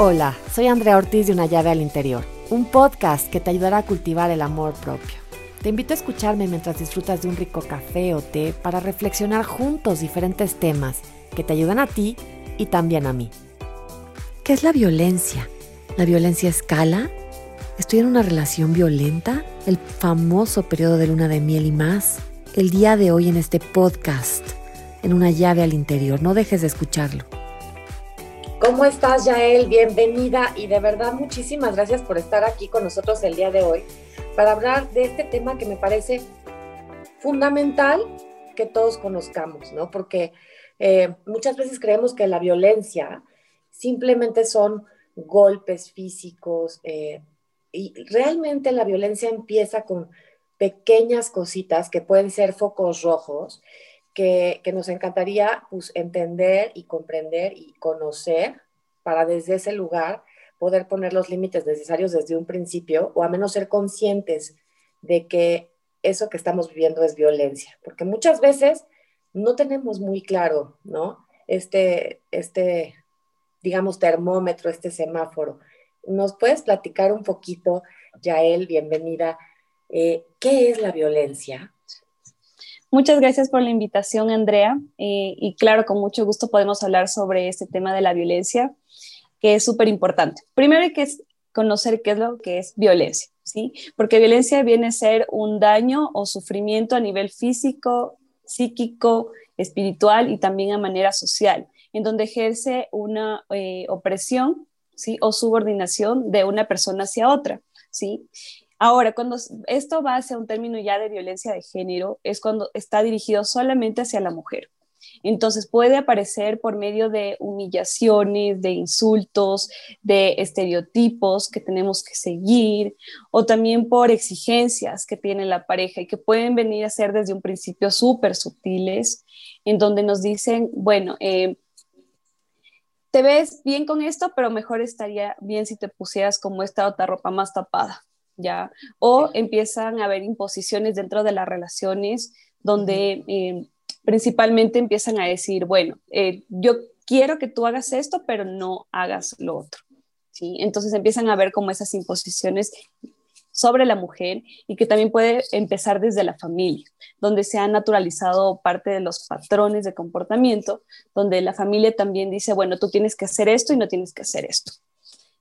Hola, soy Andrea Ortiz de Una llave al interior, un podcast que te ayudará a cultivar el amor propio. Te invito a escucharme mientras disfrutas de un rico café o té para reflexionar juntos diferentes temas que te ayudan a ti y también a mí. ¿Qué es la violencia? ¿La violencia escala? ¿Estoy en una relación violenta? ¿El famoso periodo de luna de miel y más? El día de hoy en este podcast, en una llave al interior. No dejes de escucharlo. ¿Cómo estás, Yael? Bienvenida y de verdad muchísimas gracias por estar aquí con nosotros el día de hoy para hablar de este tema que me parece fundamental que todos conozcamos, ¿no? Porque eh, muchas veces creemos que la violencia simplemente son golpes físicos eh, y realmente la violencia empieza con pequeñas cositas que pueden ser focos rojos que, nos encantaría pues, entender y comprender y conocer para desde ese lugar poder poner los límites necesarios desde un principio o a menos ser conscientes de que eso que estamos viviendo es violencia, porque muchas veces no tenemos muy claro, ¿no? Este, este, digamos, termómetro, este semáforo. ¿Nos puedes platicar un poquito, Yael, bienvenida, eh, qué es la violencia? Muchas gracias por la invitación, Andrea. Eh, y claro, con mucho gusto podemos hablar sobre este tema de la violencia, que es súper importante. Primero hay que conocer qué es lo que es violencia, ¿sí? Porque violencia viene a ser un daño o sufrimiento a nivel físico, psíquico, espiritual y también a manera social, en donde ejerce una eh, opresión, ¿sí? O subordinación de una persona hacia otra, ¿sí? Ahora, cuando esto va hacia un término ya de violencia de género, es cuando está dirigido solamente hacia la mujer. Entonces puede aparecer por medio de humillaciones, de insultos, de estereotipos que tenemos que seguir o también por exigencias que tiene la pareja y que pueden venir a ser desde un principio súper sutiles, en donde nos dicen, bueno, eh, te ves bien con esto, pero mejor estaría bien si te pusieras como esta otra ropa más tapada. ¿Ya? O empiezan a haber imposiciones dentro de las relaciones donde eh, principalmente empiezan a decir, bueno, eh, yo quiero que tú hagas esto, pero no hagas lo otro, ¿sí? Entonces empiezan a ver como esas imposiciones sobre la mujer y que también puede empezar desde la familia, donde se han naturalizado parte de los patrones de comportamiento, donde la familia también dice, bueno, tú tienes que hacer esto y no tienes que hacer esto.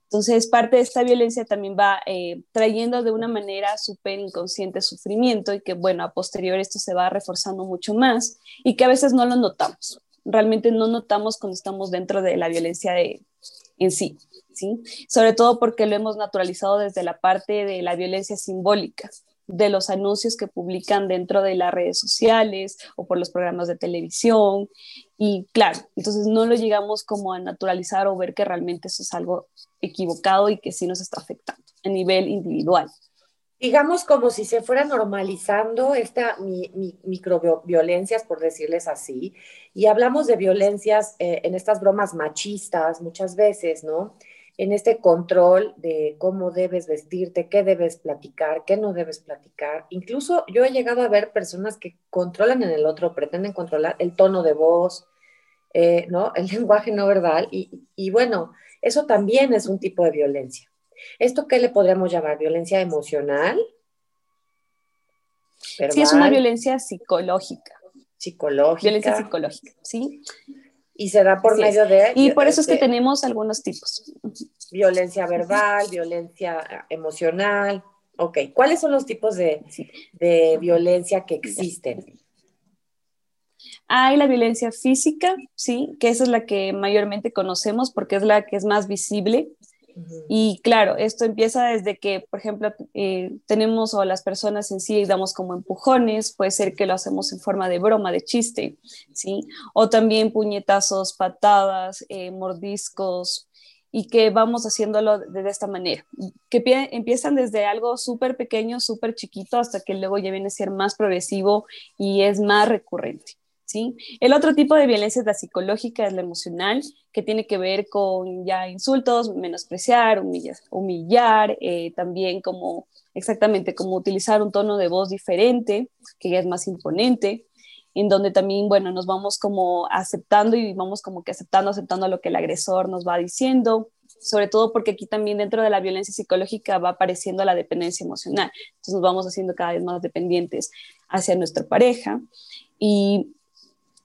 Entonces, parte de esta violencia también va eh, trayendo de una manera súper inconsciente sufrimiento y que, bueno, a posterior esto se va reforzando mucho más y que a veces no lo notamos. Realmente no notamos cuando estamos dentro de la violencia de, en sí, ¿sí? Sobre todo porque lo hemos naturalizado desde la parte de la violencia simbólica, de los anuncios que publican dentro de las redes sociales o por los programas de televisión. Y claro, entonces no lo llegamos como a naturalizar o ver que realmente eso es algo equivocado y que sí nos está afectando a nivel individual. Digamos como si se fuera normalizando esta mi, microviolencias, por decirles así, y hablamos de violencias eh, en estas bromas machistas muchas veces, ¿no? En este control de cómo debes vestirte, qué debes platicar, qué no debes platicar. Incluso yo he llegado a ver personas que controlan en el otro, pretenden controlar el tono de voz, eh, ¿no? El lenguaje no verbal, y, y bueno, eso también es un tipo de violencia. ¿Esto qué le podríamos llamar? ¿Violencia emocional? Sí, es una violencia psicológica. Psicológica. Violencia psicológica, ¿sí? Y se da por medio de... Y por eso es que este, tenemos algunos tipos. Violencia verbal, violencia emocional. Ok, ¿cuáles son los tipos de, de violencia que existen? Hay la violencia física, sí, que esa es la que mayormente conocemos porque es la que es más visible. Y claro, esto empieza desde que, por ejemplo, eh, tenemos o las personas en sí damos como empujones, puede ser que lo hacemos en forma de broma, de chiste, ¿sí? O también puñetazos, patadas, eh, mordiscos, y que vamos haciéndolo de, esta manera, que empiezan desde algo súper pequeño, súper chiquito, hasta que luego ya viene a ser más progresivo y es más recurrente. ¿Sí? El otro tipo de violencia es la psicológica, es la emocional, que tiene que ver con ya insultos, menospreciar, humillar, eh, también como exactamente como utilizar un tono de voz diferente, que ya es más imponente, en donde también, bueno, nos vamos como aceptando y vamos como que aceptando, aceptando lo que el agresor nos va diciendo, sobre todo porque aquí también dentro de la violencia psicológica va apareciendo la dependencia emocional. Entonces nos vamos haciendo cada vez más dependientes hacia nuestra pareja y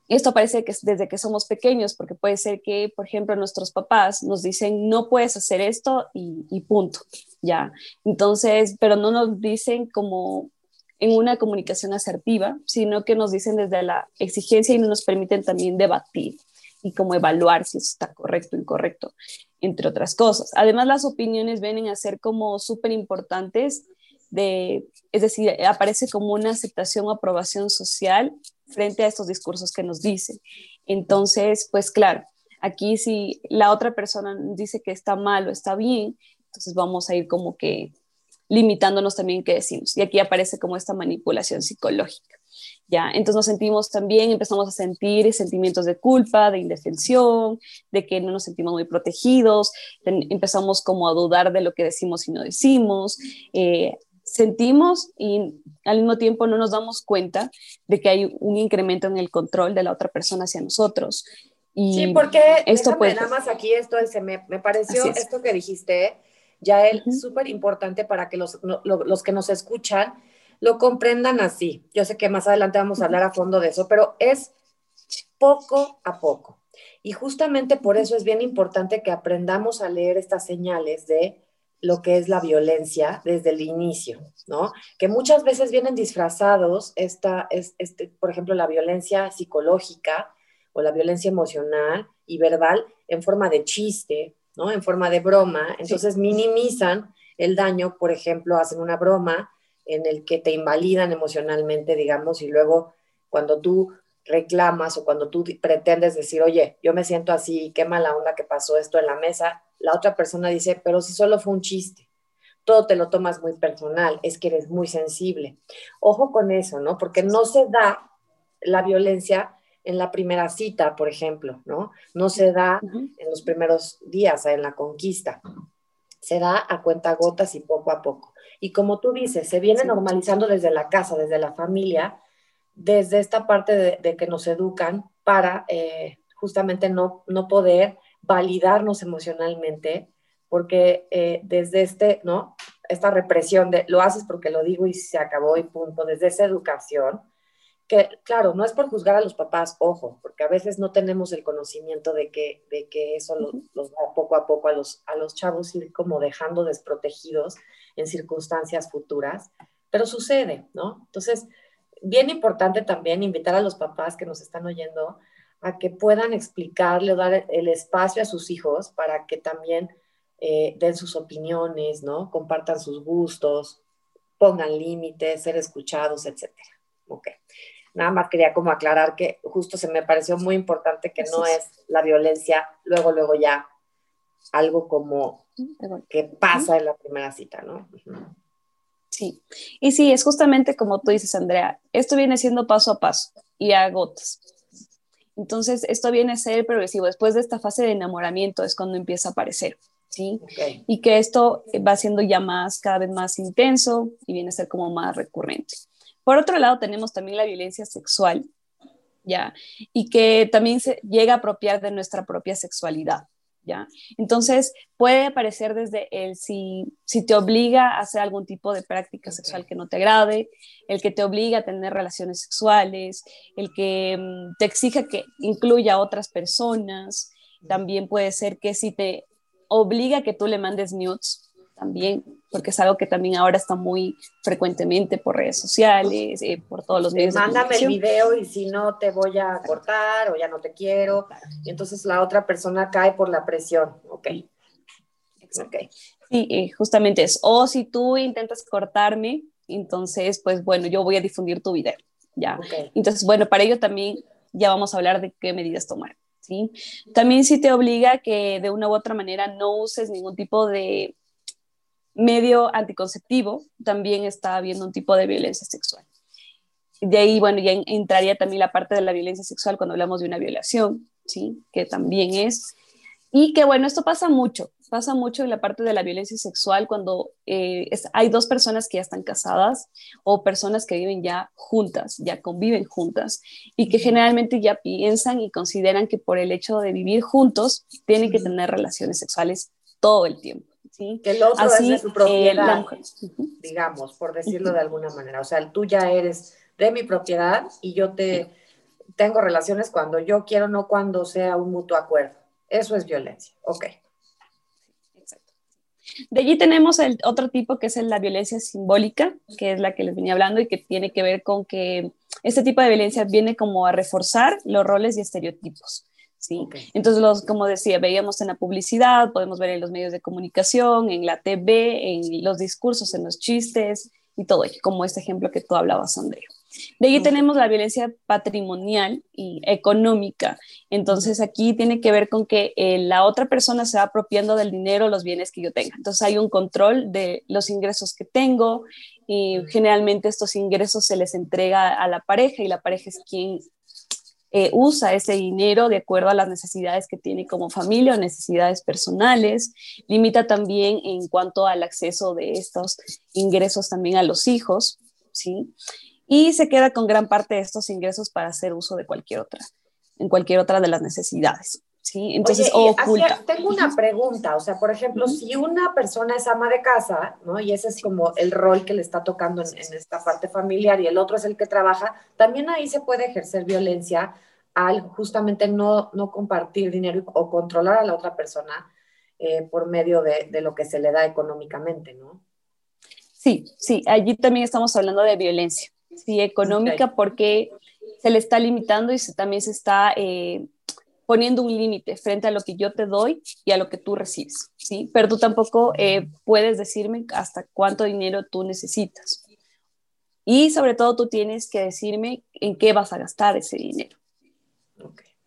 esto parece que es desde que somos pequeños, porque puede ser que, por ejemplo, nuestros papás nos dicen, no puedes hacer esto y, punto, ya. Entonces, pero no nos dicen como en una comunicación asertiva, sino que nos dicen desde la exigencia y nos permiten también debatir y como evaluar si está correcto o incorrecto, entre otras cosas. Además, las opiniones vienen a ser como súper importantes, de, es decir, aparece como una aceptación o aprobación social frente a estos discursos que nos dicen. Entonces, pues claro, aquí si la otra persona dice que está mal o está bien, entonces vamos a ir como que limitándonos también qué decimos. Y aquí aparece como esta manipulación psicológica. ¿ya? Entonces nos sentimos también, empezamos a sentir sentimientos de culpa, de indefensión, de que no nos sentimos muy protegidos, empezamos como a dudar de lo que decimos y no decimos, eh, sentimos y al mismo tiempo no nos damos cuenta de que hay un incremento en el control de la otra persona hacia nosotros. Y sí, porque esto puede... nada más aquí esto me, me pareció esto que dijiste, ya es súper importante para que los, los, que nos escuchan lo comprendan así. Yo sé que más adelante vamos a hablar a fondo de eso, pero es poco a poco. Y justamente por eso es bien importante que aprendamos a leer estas señales de lo que es la violencia desde el inicio, ¿no? Que muchas veces vienen disfrazados, esta, es, este, por ejemplo, la violencia psicológica o la violencia emocional y verbal en forma de chiste, ¿no? En forma de broma. Entonces minimizan el daño, por ejemplo, hacen una broma en el que te invalidan emocionalmente, digamos, y luego cuando tú reclamas o cuando tú pretendes decir, oye, yo me siento así, qué mala onda que pasó esto en la mesa, la otra persona dice, pero si solo fue un chiste, todo te lo tomas muy personal, es que eres muy sensible. Ojo con eso, ¿no? Porque no se da la violencia en la primera cita, por ejemplo, ¿no? No se da en los primeros días, en la conquista. Se da a cuenta gotas y poco a poco. Y como tú dices, se viene normalizando desde la casa, desde la familia, desde esta parte de, que nos educan para eh, justamente no, no poder validarnos emocionalmente, porque eh, desde este, ¿no? Esta represión de lo haces porque lo digo y se acabó y punto, desde esa educación, que claro, no es por juzgar a los papás, ojo, porque a veces no tenemos el conocimiento de que, de que eso los, va poco a poco a los, a los chavos ir como dejando desprotegidos en circunstancias futuras, pero sucede, ¿no? Entonces, bien importante también invitar a los papás que nos están oyendo a que puedan explicarle o dar el espacio a sus hijos para que también eh, den sus opiniones, ¿no? Compartan sus gustos, pongan límites, ser escuchados, etcétera. Ok. Nada más quería como aclarar que justo se me pareció muy importante que no es la violencia luego, luego ya algo como que pasa en la primera cita, ¿no? Sí, y sí, es justamente como tú dices, Andrea, esto viene siendo paso a paso y a gotas. Entonces, esto viene a ser progresivo. Después de esta fase de enamoramiento es cuando empieza a aparecer, ¿sí? Y que esto va siendo ya más, cada vez más intenso y viene a ser como más recurrente. Por otro lado, tenemos también la violencia sexual, ¿ya? Y que también se llega a apropiar de nuestra propia sexualidad. ¿Ya? Entonces puede aparecer desde el si, si te obliga a hacer algún tipo de práctica sexual que no te agrade, el que te obliga a tener relaciones sexuales, el que mm, te exija que incluya a otras personas, también puede ser que si te obliga a que tú le mandes nudes, también, porque es algo que también ahora está muy frecuentemente por redes sociales, eh, por todos los medios. Mándame el video y si no te voy a cortar o ya no te quiero. Y entonces la otra persona cae por la presión. Ok. Okay. Sí, eh, justamente es. O si tú intentas cortarme, entonces, pues bueno, yo voy a difundir tu video. Ya. Entonces, bueno, para ello también ya vamos a hablar de qué medidas tomar. ¿sí? También si te obliga que de una u otra manera no uses ningún tipo de medio anticonceptivo, también está habiendo un tipo de violencia sexual. De ahí, bueno, ya entraría también la parte de la violencia sexual cuando hablamos de una violación, ¿sí? Que también es. Y que, bueno, esto pasa mucho, pasa mucho en la parte de la violencia sexual cuando eh, hay dos personas que ya están casadas o personas que viven ya juntas, ya conviven juntas y que generalmente ya piensan y consideran que por el hecho de vivir juntos tienen que tener relaciones sexuales todo el tiempo. ¿Sí? Que el otro es de su propiedad, digamos, por decirlo de alguna manera. O sea, tú ya eres de mi propiedad y yo te tengo relaciones cuando yo quiero, no cuando sea un mutuo acuerdo. Eso es violencia. Ok. De allí tenemos el otro tipo que es la violencia simbólica, que es la que les venía hablando y que tiene que ver con que este tipo de violencia viene como a reforzar los roles y estereotipos. ¿Sí? Entonces, los, como decía, veíamos en la publicidad, podemos ver en los medios de comunicación, en la TV, en los discursos, en los chistes y todo como este ejemplo que tú hablabas, Andrea. De ahí tenemos la violencia patrimonial y económica. Entonces aquí tiene que ver con que eh, la otra persona se va apropiando del dinero, los bienes que yo tenga. Entonces hay un control de los ingresos que tengo y generalmente estos ingresos se les entrega a la pareja y la pareja es quien eh, usa ese dinero de acuerdo a las necesidades que tiene como familia o necesidades personales. Limita también en cuanto al acceso de estos ingresos también a los hijos, ¿sí? y se queda con gran parte de estos ingresos para hacer uso de cualquier otra, en cualquier otra de las necesidades. ¿Sí? Entonces, oculta. tengo una pregunta, o sea, por ejemplo, si una persona es ama de casa, ¿no? Y ese es como el rol que le está tocando en, esta parte familiar y el otro es el que trabaja, también ahí se puede ejercer violencia al justamente no, no compartir dinero o controlar a la otra persona eh, por medio de, de, lo que se le da económicamente, ¿no? Sí, sí, allí también estamos hablando de violencia sí, económica, porque se le está limitando y se, también se está eh, poniendo un límite frente a lo que yo te doy y a lo que tú recibes, ¿sí? Pero tú tampoco eh, puedes decirme hasta cuánto dinero tú necesitas. Y sobre todo tú tienes que decirme en qué vas a gastar ese dinero.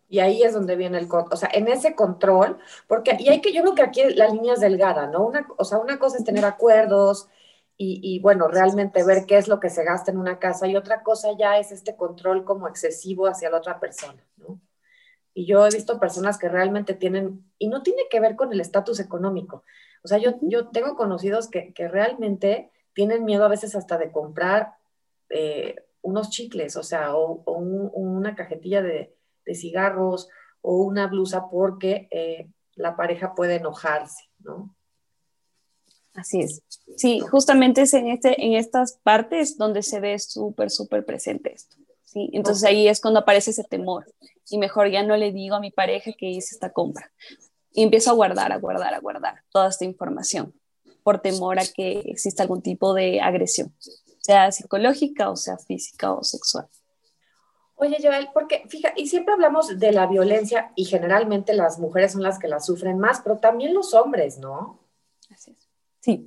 Y ahí es donde viene el, o sea, en ese control, porque, y hay que, yo creo que aquí la línea es delgada, ¿no? Una, o sea, una cosa es tener acuerdos, y, bueno, realmente ver qué es lo que se gasta en una casa y otra cosa ya es este control como excesivo hacia la otra persona, ¿no? Y yo he visto personas que realmente tienen, y no tiene que ver con el estatus económico, o sea, yo, yo tengo conocidos que, que realmente tienen miedo a veces hasta de comprar eh, unos chicles, o sea, o, una cajetilla de, de, cigarros o una blusa porque eh, la pareja puede enojarse, ¿no? Así es. Sí, justamente es en, este, en estas partes donde se ve súper, súper presente esto. ¿sí? Entonces ahí es cuando aparece ese temor. Y mejor ya no le digo a mi pareja que hice esta compra. Y empiezo a guardar, a guardar, a guardar toda esta información por temor a que exista algún tipo de agresión, sea psicológica o sea física o sexual. Oye, Joel, porque fíjate, y siempre hablamos de la violencia y generalmente las mujeres son las que la sufren más, pero también los hombres, ¿no? Así es. Sí,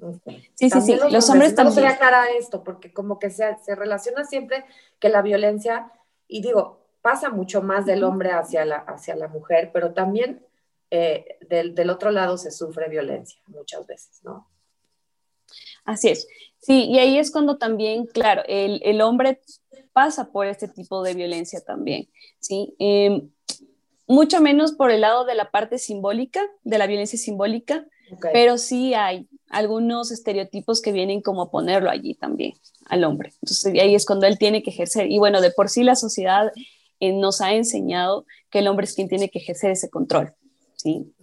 sí, sí, sí. Los, hombres, también. No se aclara esto, porque como que se, se relaciona siempre que la violencia, y digo, pasa mucho más del hombre hacia la, hacia la mujer, pero también eh, del, del, otro lado se sufre violencia muchas veces, ¿no? Así es. Sí, y ahí es cuando también, claro, el, el hombre pasa por este tipo de violencia también, ¿sí? Em, mucho menos por el lado de la parte simbólica, de la violencia simbólica, pero sí hay algunos estereotipos que vienen como a ponerlo allí también al hombre. Entonces ahí es cuando él tiene que ejercer. Y bueno, de por sí la sociedad eh, nos ha enseñado que el hombre es quien tiene que ejercer ese control. ¿sí?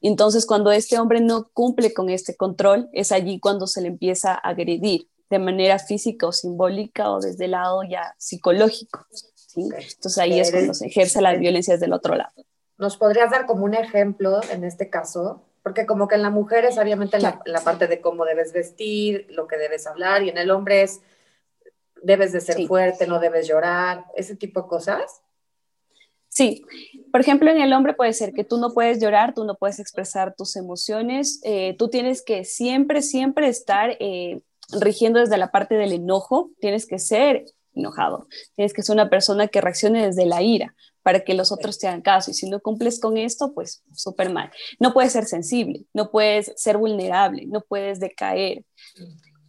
Entonces cuando este hombre no cumple con este control, es allí cuando se le empieza a agredir de manera física o simbólica o desde el lado ya psicológico. ¿sí? Entonces ahí es cuando se ejerce la violencia desde el otro lado. ¿Nos podrías dar como un ejemplo en este caso? porque como que en la mujer es obviamente la, parte de cómo debes vestir, lo que debes hablar, y en el hombre es debes de ser fuerte, no debes llorar, ese tipo de cosas. Sí, por ejemplo, en el hombre puede ser que tú no puedes llorar, tú no puedes expresar tus emociones, eh, tú tienes que siempre, siempre estar eh, rigiendo desde la parte del enojo, tienes que ser enojado, tienes que ser una persona que reaccione desde la ira, para que los otros te hagan caso. Y si no cumples con esto, pues súper mal. No puedes ser sensible, no puedes ser vulnerable, no puedes decaer.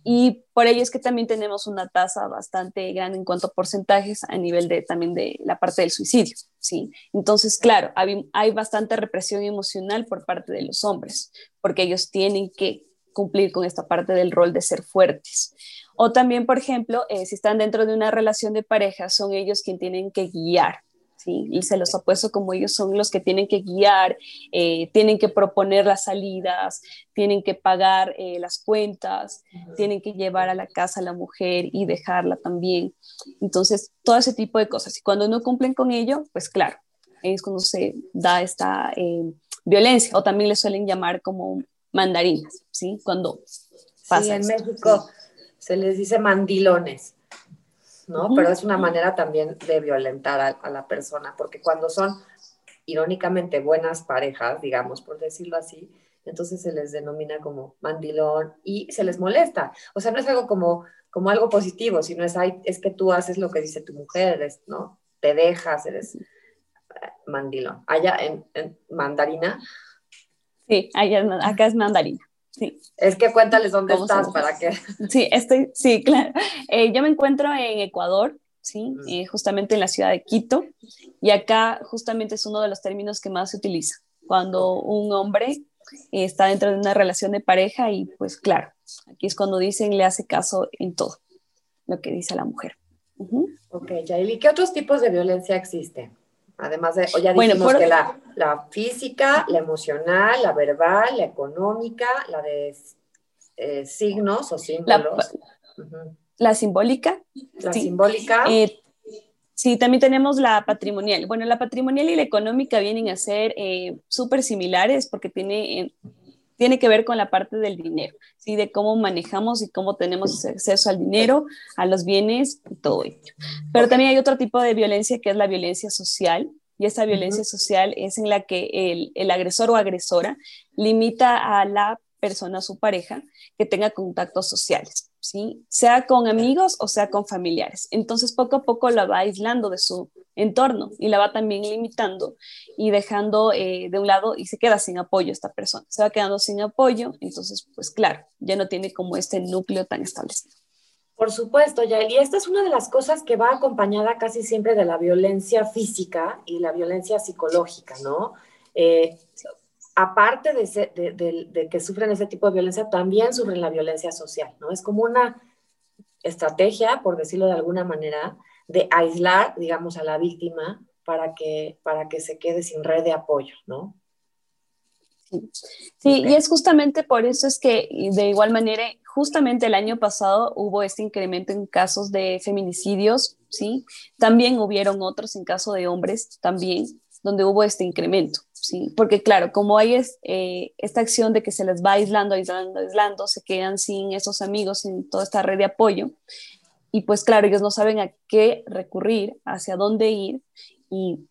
Y por ello es que también tenemos una tasa bastante grande en cuanto a porcentajes a nivel de también de la parte del suicidio, ¿sí? Entonces, claro, hay, bastante represión emocional por parte de los hombres, porque ellos tienen que cumplir con esta parte del rol de ser fuertes. O también, por ejemplo, eh, si están dentro de una relación de pareja, son ellos quienes tienen que guiar, ¿sí? Y se los ha puesto como ellos son los que tienen que guiar, eh, tienen que proponer las salidas, tienen que pagar eh, las cuentas, tienen que llevar a la casa a la mujer y dejarla también. Entonces, todo ese tipo de cosas. Y cuando no cumplen con ello, pues claro, es cuando se da esta eh, violencia, o también le suelen llamar como mandarinas, ¿sí? Cuando pasa. Sí, en México se les dice mandilones. ¿No? Pero es una manera también de violentar a, la persona, porque cuando son irónicamente buenas parejas, digamos, por decirlo así, entonces se les denomina como mandilón y se les molesta. O sea, no es algo como, como algo positivo, sino es, es que tú haces lo que dice tu mujer, ¿no? Te dejas, eres eh, mandilón. Allá en, en mandarina. Sí, allá, acá es mandarina. Sí. Es que cuéntales dónde estás para que. Sí, estoy, sí, claro. Eh, yo me encuentro en Ecuador, sí, eh, justamente en la ciudad de Quito, y acá justamente es uno de los términos que más se utiliza cuando un hombre eh, está dentro de una relación de pareja y pues claro, aquí es cuando dicen le hace caso en todo lo que dice la mujer. Ok, Yaeli, ¿qué otros tipos de violencia existen? Además de, ya dijimos que la, la, física, la emocional, la verbal, la económica, la de eh, signos o símbolos. La, simbólica. La simbólica. Eh, sí, también tenemos la patrimonial. Bueno, la patrimonial y la económica vienen a ser eh, súper similares porque tiene, tiene que ver con la parte del dinero, ¿sí? de cómo manejamos y cómo tenemos acceso al dinero, a los bienes y todo ello. Pero también hay otro tipo de violencia que es la violencia social. Y esa violencia social es en la que el, el agresor o agresora limita a la persona, a su pareja, que tenga contactos sociales, ¿sí? Sea con amigos o sea con familiares. Entonces, poco a poco la va aislando de su entorno y la va también limitando y dejando eh, de un lado y se queda sin apoyo esta persona. Se va quedando sin apoyo, entonces, pues claro, ya no tiene como este núcleo tan establecido. Por supuesto, Yael, y esta es una de las cosas que va acompañada casi siempre de la violencia física y la violencia psicológica, ¿no? Eh, aparte de, de, que sufren ese tipo de violencia, también sufren la violencia social, ¿no? Es como una estrategia, por decirlo de alguna manera, de aislar, digamos, a la víctima para que, para que se quede sin red de apoyo, ¿no? Sí, y es justamente por eso es que de igual manera, justamente el año pasado hubo este incremento en casos de feminicidios, ¿sí? También hubieron otros en caso de hombres, también, donde hubo este incremento, ¿sí? Porque claro, como hay es, eh, esta acción de que se les va aislando, aislando, aislando, se quedan sin esos amigos, sin toda esta red de apoyo, y pues claro, ellos no saben a qué recurrir, hacia dónde ir y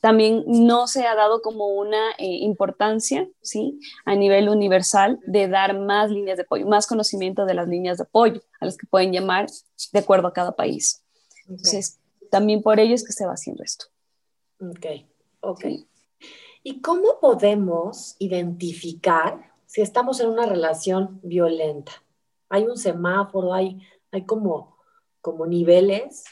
también no se ha dado como una eh, importancia, ¿sí? A nivel universal de dar más líneas de apoyo, más conocimiento de las líneas de apoyo a las que pueden llamar de acuerdo a cada país. Entonces, también por ello es que se va haciendo esto. Ok, ok. ¿Y cómo podemos identificar si estamos en una relación violenta? Hay un semáforo, hay, hay como como niveles?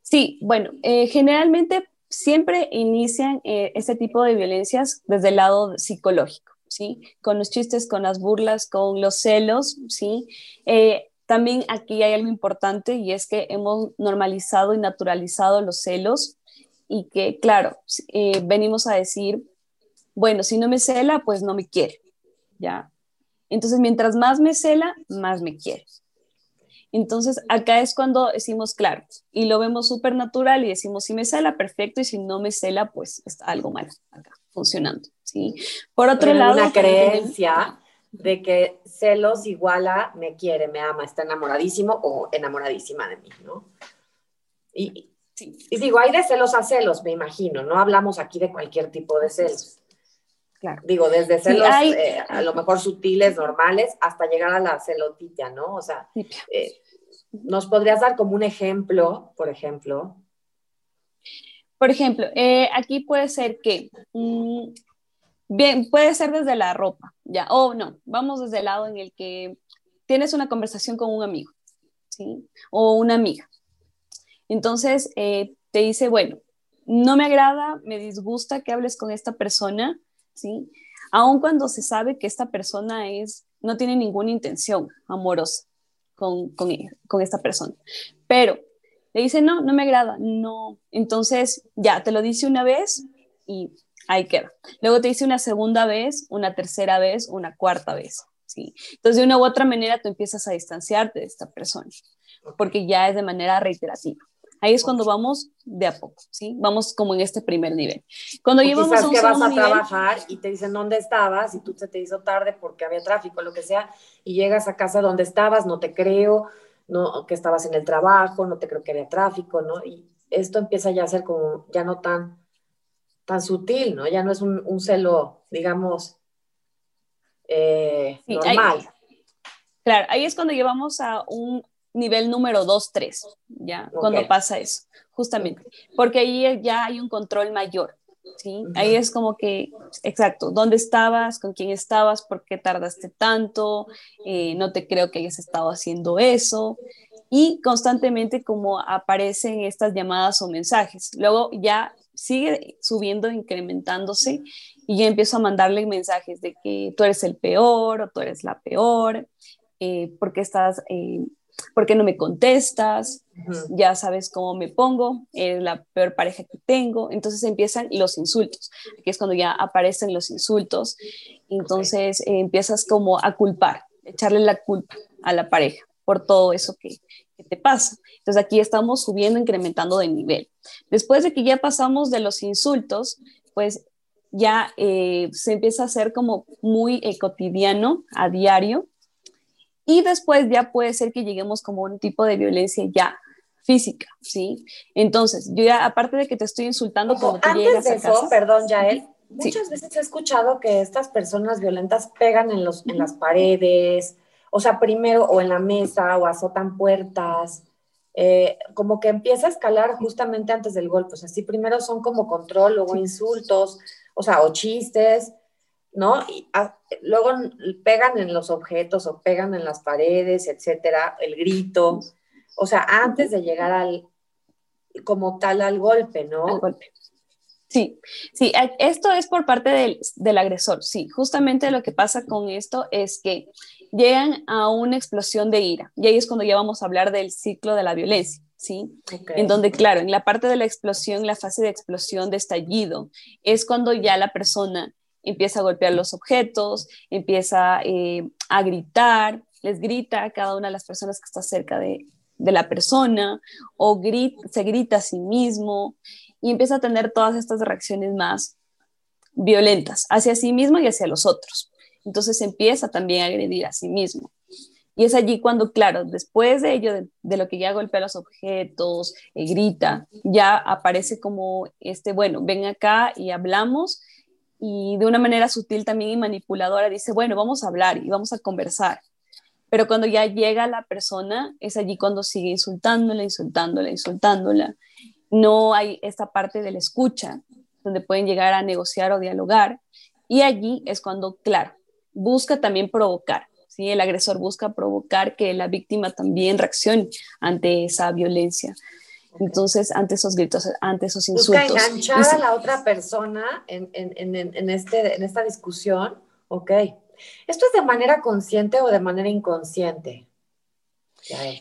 Sí, bueno, eh, generalmente siempre inician eh, este tipo de violencias desde el lado psicológico, ¿sí? Con los chistes, con las burlas, con los celos, ¿sí? Eh, también aquí hay algo importante y es que hemos normalizado y naturalizado los celos y que, claro, venimos a decir, bueno, si no me cela, pues no me quiere, ¿ya? Entonces, mientras más me cela, más me quiere. Entonces, acá es cuando decimos, claro, y lo vemos súper natural y decimos, si me cela, perfecto, y si no me cela, pues está algo mal acá, funcionando, ¿sí? Por otro lado... Una creencia de que celos iguala me quiere, me ama, está enamoradísimo o enamoradísima de mí, ¿no? Y, y digo, hay de celos a celos, me imagino, no hablamos aquí de cualquier tipo de celos. Claro. Digo, desde celos eh, a lo mejor sutiles, normales, hasta llegar a la celotita, ¿no? O sea, eh, ¿nos podrías dar como un ejemplo, por ejemplo? Por ejemplo, eh, aquí puede ser que, mm, bien, puede ser desde la ropa, ya, o no, vamos desde el lado en el que tienes una conversación con un amigo, ¿sí? O una amiga. Entonces, te dice, bueno, no me agrada, me disgusta que hables con esta persona, ¿sí? Aun cuando se sabe que esta persona es, no tiene ninguna intención amorosa con, con, esta persona. Pero Le dice, no, no me agrada, no. Entonces, ya, te lo dice una vez y ahí queda. Luego te dice una segunda vez, una tercera vez, una cuarta vez. ¿sí? Entonces, de una u otra manera, tú empiezas a distanciarte de esta persona, porque ya es de manera reiterativa. Ahí es cuando vamos de a poco, ¿sí? Vamos como en este primer nivel. Cuando llevamos a un que vas a trabajar y te dicen dónde estabas y tú se te hizo tarde porque había tráfico, lo que sea, y llegas a casa donde estabas, no te creo, no que estabas en el trabajo, no te creo que había tráfico, ¿no? Y esto empieza ya a ser como ya no tan tan sutil, ¿no? Ya no es un, celo, digamos, eh, normal. claro, ahí es cuando llevamos a un nivel número 2, 3, ¿ya? Cuando pasa eso, justamente. Porque ahí ya hay un control mayor, ¿sí? Ahí es como que, exacto, ¿dónde estabas? ¿Con quién estabas? ¿Por qué tardaste tanto? Eh, no te creo que hayas estado haciendo eso. Y constantemente como aparecen estas llamadas o mensajes. Luego ya sigue subiendo, incrementándose y ya empiezo a mandarle mensajes de que tú eres el peor o tú eres la peor, eh, porque estás, eh, ¿por no me contestas? Ya sabes cómo me pongo, es la peor pareja que tengo. Entonces empiezan los insultos, que es cuando ya aparecen los insultos. Entonces eh, empiezas como a culpar, echarle la culpa a la pareja por todo eso que, que te pasa. Entonces aquí estamos subiendo, incrementando de nivel. Después de que ya pasamos de los insultos, pues ya eh, se empieza a hacer como muy eh, cotidiano, a diario, y después ya puede ser que lleguemos como a un tipo de violencia ya física, ¿sí? Entonces, yo ya, aparte de que te estoy insultando, como antes de eso, perdón, Yael, muchas veces he escuchado que estas personas violentas pegan en, los, en las paredes, o sea, primero o en la mesa o azotan puertas, eh, como que empieza a escalar justamente antes del golpe. O sea, sí, primero son como control, luego insultos, o sea, o chistes, ¿no? Y ah, luego pegan en los objetos o pegan en las paredes, etcétera, el grito. O sea, antes de llegar al, como tal, al golpe, ¿no? Al golpe. Sí, sí, esto es por parte del, del, agresor, sí, justamente lo que pasa con esto es que llegan a una explosión de ira. Y ahí es cuando ya vamos a hablar del ciclo de la violencia. ¿sí? En donde, claro, en la parte de la explosión, la fase de explosión, de estallido, es cuando ya la persona empieza a golpear los objetos, empieza eh, a gritar, les grita a cada una de las personas que está cerca de, la persona, o se grita a sí mismo, y empieza a tener todas estas reacciones más violentas hacia sí mismo y hacia los otros entonces empieza también a agredir a sí mismo. Y es allí cuando, claro, después de ello, de, lo que ya golpea los objetos, eh, grita, ya aparece como este, bueno, ven acá y hablamos. Y de una manera sutil también y manipuladora dice, bueno, vamos a hablar y vamos a conversar. Pero cuando ya llega la persona, es allí cuando sigue insultándola, insultándola, insultándola. No hay esta parte de la escucha, donde pueden llegar a negociar o dialogar. Y allí es cuando, claro, busca también provocar. ¿sí? El agresor busca provocar que la víctima también reaccione ante esa violencia. Entonces, ante esos gritos, ante esos insultos. Busca enganchar a la otra persona en, en, en, este, en esta discusión. Ok. ¿Esto es de manera consciente o de manera inconsciente?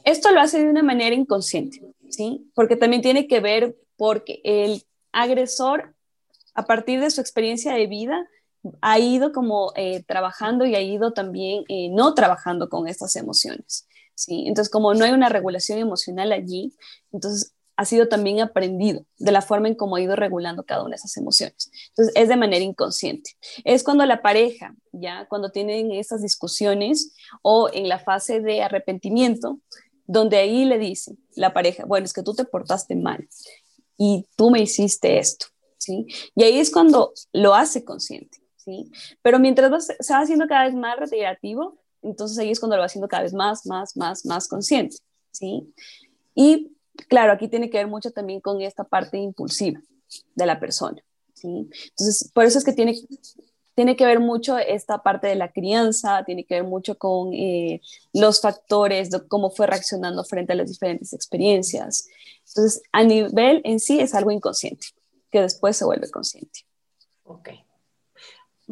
Esto lo hace de una manera inconsciente, ¿sí? Porque también tiene que ver porque el agresor, a partir de su experiencia de vida, ha ido como eh, trabajando y ha ido también eh, no trabajando con estas emociones. ¿sí? Entonces, como no hay una regulación emocional allí, entonces ha sido también aprendido de la forma en cómo ha ido regulando cada una de esas emociones. Entonces, es de manera inconsciente. Es cuando la pareja, ya cuando tienen estas discusiones o en la fase de arrepentimiento, donde ahí le dice la pareja, bueno, es que tú te portaste mal y tú me hiciste esto. ¿Sí? Y ahí es cuando lo hace consciente. Pero mientras se va haciendo cada vez más reiterativo, entonces ahí es cuando lo va haciendo cada vez más, más, más, más consciente, ¿sí? Y claro, aquí tiene que ver mucho también con esta parte impulsiva de la persona, ¿sí? Entonces, por eso es que tiene, tiene que ver mucho esta parte de la crianza, tiene que ver mucho con eh, los factores, de cómo fue reaccionando frente a las diferentes experiencias. Entonces, a nivel en sí es algo inconsciente, que después se vuelve consciente. Ok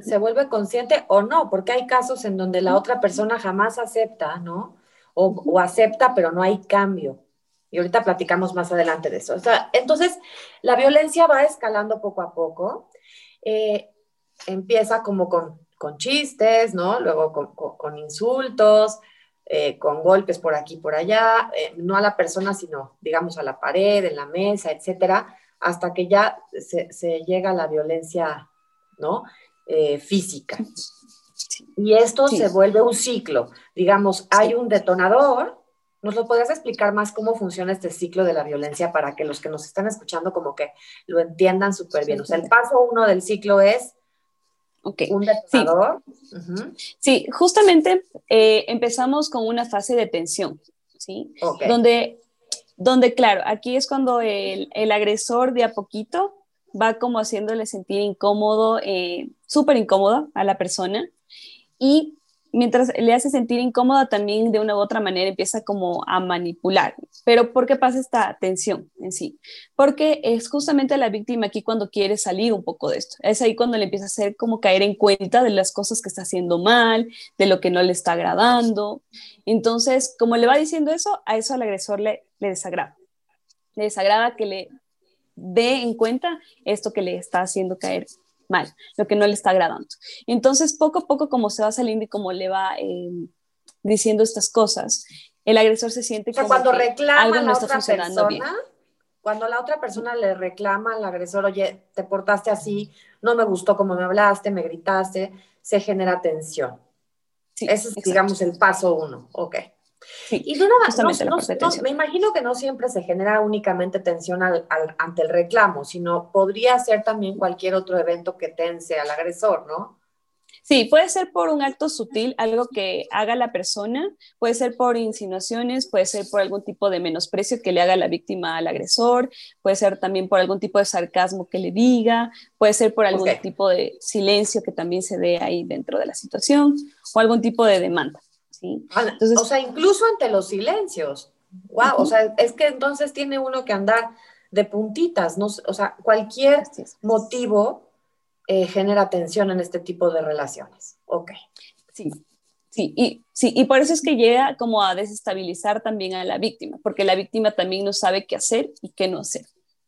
se vuelve consciente o no, porque hay casos en donde la otra persona jamás acepta, ¿no? O, acepta, pero no hay cambio. Y ahorita platicamos más adelante de eso. entonces, la violencia va escalando poco a poco. Eh, empieza como con, con, chistes, ¿no? Luego con, insultos, eh, con golpes por aquí, por allá, eh, no a la persona, sino, digamos, a la pared, en la mesa, etcétera, hasta que ya se, se llega a la violencia, ¿no? física. Y esto se vuelve un ciclo. Digamos, hay un detonador. ¿Nos lo podrías explicar más cómo funciona este ciclo de la violencia para que los que nos están escuchando como que lo entiendan súper bien? O sea, el paso uno del ciclo es un detonador. Sí, justamente eh, empezamos con una fase de tensión, ¿sí? Donde, donde, claro, aquí es cuando el, el agresor de a poquito va como haciéndole sentir incómodo, eh, súper incómodo a la persona y mientras le hace sentir incómoda también de una u otra manera empieza como a manipular. Pero ¿por qué pasa esta tensión en sí? Porque es justamente la víctima aquí cuando quiere salir un poco de esto. Es ahí cuando le empieza a hacer como caer en cuenta de las cosas que está haciendo mal, de lo que no le está agradando. Entonces, como le va diciendo eso, a eso al agresor le, le desagrada. Le desagrada que le dé en cuenta esto que le está haciendo caer mal, lo que no le está agradando. Entonces, poco a poco, como se va saliendo y como le va eh, diciendo estas cosas, el agresor se siente como cuando reclama algo no está funcionando bien. Cuando la otra persona le reclama al agresor, oye, te portaste así, no me gustó como me hablaste, me gritaste, se genera tensión. Ese es, digamos, el paso uno. Ok. Y de una, no, me imagino que no siempre se genera únicamente tensión ante el reclamo, sino podría ser también cualquier otro evento que tense al agresor, ¿no? Sí, puede ser por un acto sutil, algo que haga la persona, puede ser por insinuaciones, puede ser por algún tipo de menosprecio que le haga la víctima al agresor, puede ser también por algún tipo de sarcasmo que le diga, puede ser por algún tipo de silencio que también se dé ahí dentro de la situación o algún tipo de demanda. Ah, o sea, incluso ante los silencios. Wow, o sea, es que entonces tiene uno que andar de puntitas, ¿no? O sea, cualquier motivo eh, genera tensión en este tipo de relaciones. Ok. Sí, sí, y, sí, y por eso es que llega como a desestabilizar también a la víctima, porque la víctima también no sabe qué hacer y qué no hacer.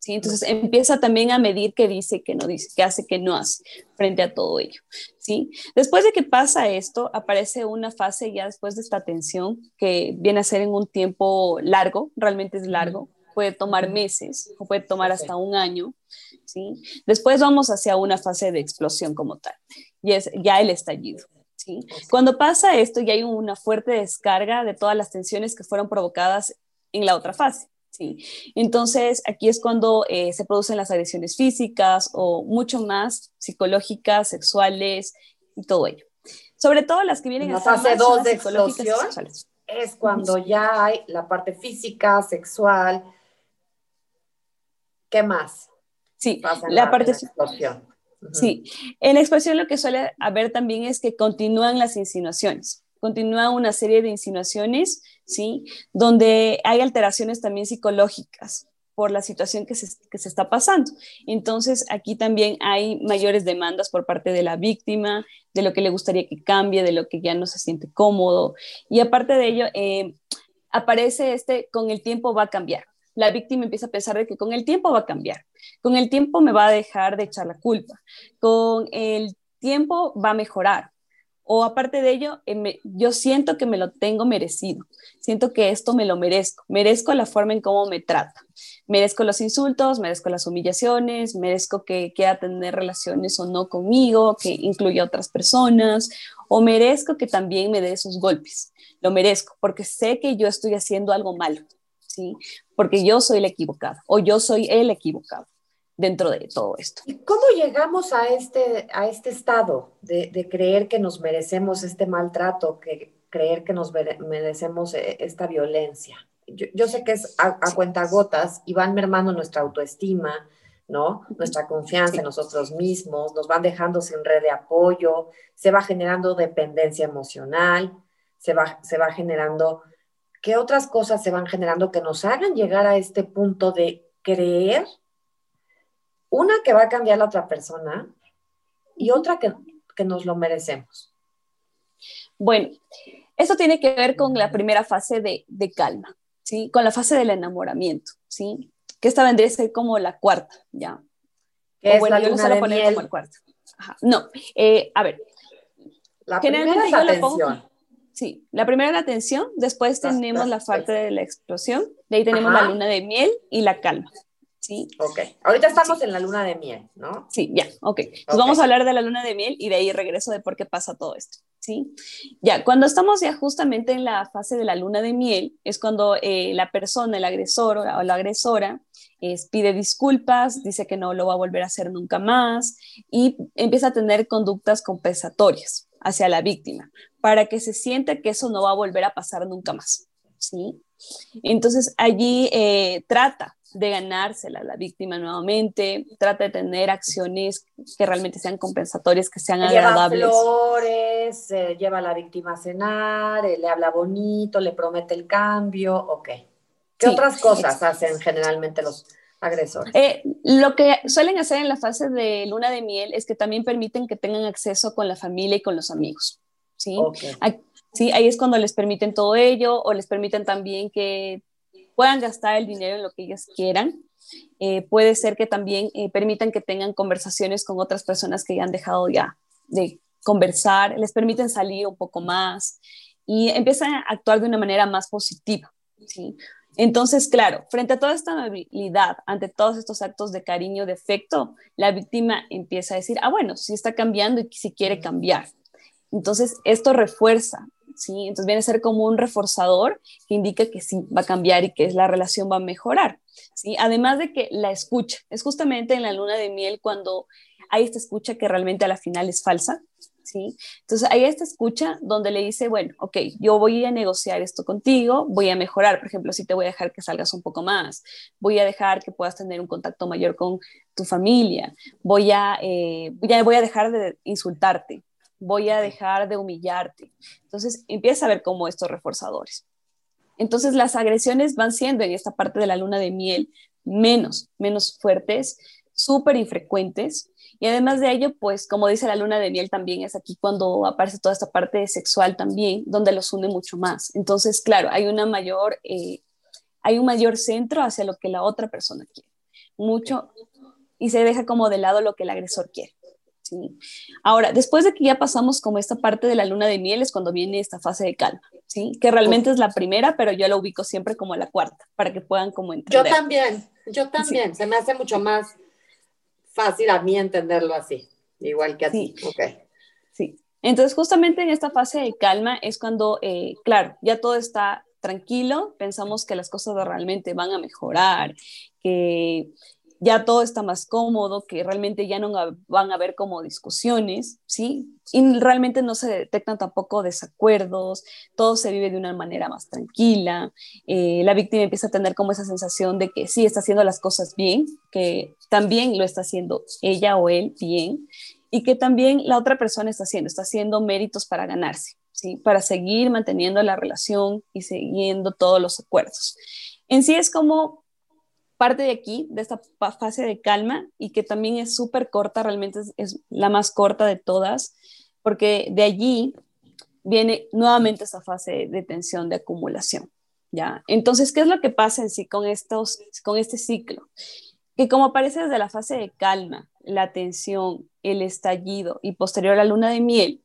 ¿Sí? Entonces empieza también a medir qué dice, qué no dice, qué hace, qué no hace frente a todo ello. ¿sí? Después de que pasa esto, aparece una fase ya después de esta tensión que viene a ser en un tiempo largo, realmente es largo, puede tomar meses o puede tomar hasta un año. ¿sí? Después vamos hacia una fase de explosión como tal, y es ya el estallido. ¿sí? Cuando pasa esto, ya hay una fuerte descarga de todas las tensiones que fueron provocadas en la otra fase. Sí. Entonces, aquí es cuando eh, se producen las agresiones físicas o mucho más psicológicas, sexuales y todo ello. Sobre todo las que vienen en fase 2 de explosión es cuando ya hay la parte física, sexual. ¿Qué más? Sí, la, parte de explosión. Sí, en la explosión lo que suele haber también es que continúan las insinuaciones continúa una serie de insinuaciones, ¿sí? Donde hay alteraciones también psicológicas por la situación que se, que se, está pasando. Entonces, aquí también hay mayores demandas por parte de la víctima, de lo que le gustaría que cambie, de lo que ya no se siente cómodo. Y aparte de ello, eh, aparece este, con el tiempo va a cambiar. La víctima empieza a pensar de que con el tiempo va a cambiar, con el tiempo me va a dejar de echar la culpa, con el tiempo va a mejorar, o aparte de ello, eh, yo siento que me lo tengo merecido, siento que esto me lo merezco, merezco la forma en cómo me trata, merezco los insultos, merezco las humillaciones, merezco que quiera tener relaciones o no conmigo, que incluya otras personas, o merezco que también me dé esos golpes, lo merezco porque sé que yo estoy haciendo algo malo, ¿sí? Porque yo soy la equivocada o yo soy el equivocado dentro de todo esto. ¿Y cómo llegamos a este, a este estado de, de creer que nos merecemos este maltrato, que creer que nos merecemos eh, esta violencia? Yo, yo sé que es a, a cuentagotas y van mermando nuestra autoestima, ¿no? Nuestra confianza en nosotros mismos, nos van dejando sin red de apoyo, se va generando dependencia emocional, se va, se va generando, ¿qué otras cosas se van generando que nos hagan llegar a este punto de creer una que va a cambiar la otra persona y otra que, nos lo merecemos. Bueno, eso tiene que ver con la primera fase de, calma. ¿sí? Con la fase del enamoramiento, ¿sí? Que esta vendría a ser como la cuarta, ¿ya? Que es la luna de miel. Como el cuarto. No, eh, a ver. La primera es la atención. sí, la primera es la atención, después tenemos la parte de la explosión, de ahí tenemos la luna de miel y la calma. ¿Sí? Ok, ahorita estamos en la luna de miel, ¿no? Sí, ya, ok. Entonces vamos a hablar de la luna de miel y de ahí regreso de por qué pasa todo esto, ¿sí? Ya, cuando estamos ya justamente en la fase de la luna de miel, es cuando eh, la persona, el agresor o la agresora, pide disculpas, dice que no lo va a volver a hacer nunca más y empieza a tener conductas compensatorias hacia la víctima para que se sienta que eso no va a volver a pasar nunca más. ¿sí? Entonces allí eh, trata de ganársela a la víctima nuevamente, trata de tener acciones que realmente sean compensatorias, que sean agradables. Lleva flores, lleva a la víctima a cenar, eh, le habla bonito, le promete el cambio, ok. ¿Qué otras cosas hacen generalmente los agresores? Eh, lo que suelen hacer en la fase de luna de miel es que también permiten que tengan acceso con la familia y con los amigos. ¿sí? ¿sí? Ahí es cuando les permiten todo ello o les permiten también que puedan gastar el dinero en lo que ellas quieran. Eh, puede ser que también eh, permitan que tengan conversaciones con otras personas que ya han dejado ya de conversar, les permiten salir un poco más y empiezan a actuar de una manera más positiva. ¿sí? Entonces, claro, frente a toda esta amabilidad, ante todos estos actos de cariño, de afecto, la víctima empieza a decir, ah, bueno, sí está cambiando y si quiere cambiar. Entonces, esto refuerza, ¿sí? Entonces viene a ser como un reforzador que indica que sí, va a cambiar y que la relación va a mejorar, ¿sí? Además de que la escucha, es justamente en la luna de miel cuando hay esta escucha que realmente a la final es falsa, ¿sí? Entonces hay esta escucha donde le dice, bueno, ok, yo voy a negociar esto contigo, voy a mejorar, por ejemplo, si te voy a dejar que salgas un poco más, voy a dejar que puedas tener un contacto mayor con tu familia, voy a, eh, voy a dejar de insultarte, voy a dejar de humillarte. Entonces empieza a ver como estos reforzadores. Entonces las agresiones van siendo en esta parte de la luna de miel menos, menos fuertes, súper infrecuentes y además de ello, pues como dice la luna de miel también es aquí cuando aparece toda esta parte sexual también, donde los une mucho más. Entonces, claro, hay una mayor, eh, hay un mayor centro hacia lo que la otra persona quiere. Mucho, y se deja como de lado lo que el agresor quiere. ¿Sí? Ahora, después de que ya pasamos como esta parte de la luna de miel es cuando viene esta fase de calma, ¿sí? Que realmente es la primera, pero yo la ubico siempre como la cuarta, para que puedan como entender. Yo también, yo también, se me hace mucho más fácil a mí entenderlo así, igual que a ti. Okay. Sí. Entonces, justamente en esta fase de calma es cuando, eh, claro, ya todo está tranquilo, pensamos que las cosas realmente van a mejorar, que ya todo está más cómodo, que realmente ya no van a haber como discusiones, ¿sí? Y realmente no se detectan tampoco desacuerdos, todo se vive de una manera más tranquila, eh, la víctima empieza a tener como esa sensación de que sí está haciendo las cosas bien, que también lo está haciendo ella o él bien, y que también la otra persona está haciendo, está haciendo méritos para ganarse, ¿sí? Para seguir manteniendo la relación y siguiendo todos los acuerdos. En sí es como parte de aquí, de esta fase de calma y que también es súper corta, realmente es, la más corta de todas, porque de allí viene nuevamente esa fase de tensión, de acumulación. ¿ya? Entonces, ¿qué es lo que pasa en sí con, estos, con este ciclo? Que como aparece desde la fase de calma, la tensión, el estallido y posterior a la luna de miel,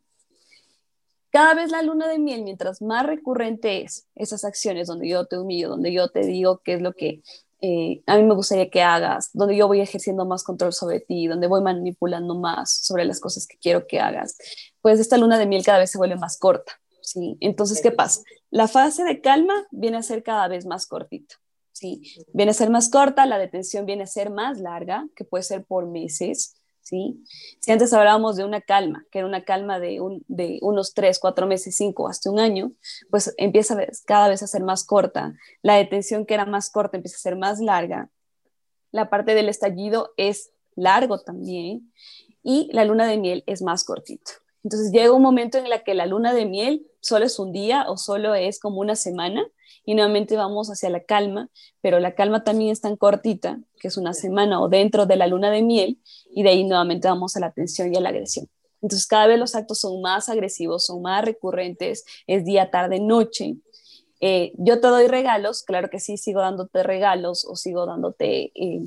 cada vez la luna de miel, mientras más recurrente es esas acciones donde yo te humillo, donde yo te digo qué es lo que eh, a mí me gustaría que hagas, donde yo voy ejerciendo más control sobre ti, donde voy manipulando más sobre las cosas que quiero que hagas, pues esta luna de miel cada vez se vuelve más corta, ¿sí? Entonces, ¿qué pasa? La fase de calma viene a ser cada vez más cortita, ¿sí? Viene a ser más corta, la detención viene a ser más larga, que puede ser por meses, ¿sí? Si antes hablábamos de una calma, que era una calma de, de unos tres, cuatro meses, cinco, hasta un año, pues empieza cada vez a ser más corta. La detención que era más corta empieza a ser más larga. La parte del estallido es largo también y la luna de miel es más cortito. Entonces llega un momento en el que la luna de miel solo es un día o solo es como una semana y nuevamente vamos hacia la calma, pero la calma también es tan cortita, que es una semana o dentro de la luna de miel, y de ahí nuevamente vamos a la tensión y a la agresión. Entonces cada vez los actos son más agresivos, son más recurrentes, es día, tarde, noche. Eh, yo te doy regalos, claro que sí, sigo dándote regalos o sigo dándote eh,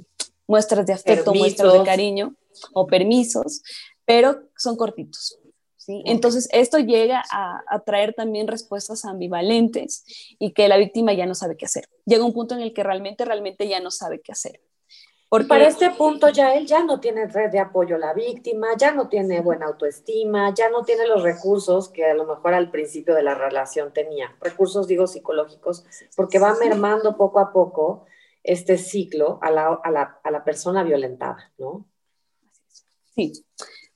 muestras de afecto, muestras de cariño o permisos, pero son cortitos. ¿Sí? Entonces, esto llega a, a, traer también respuestas ambivalentes y que la víctima ya no sabe qué hacer. Llega un punto en el que realmente, realmente ya no sabe qué hacer. Porque para este punto ya él ya no tiene red de apoyo a la víctima, ya no tiene buena autoestima, ya no tiene los recursos que a lo mejor al principio de la relación tenía. Recursos, digo, psicológicos, porque va mermando poco a poco este ciclo a la, a la, a la persona violentada, ¿no? Sí,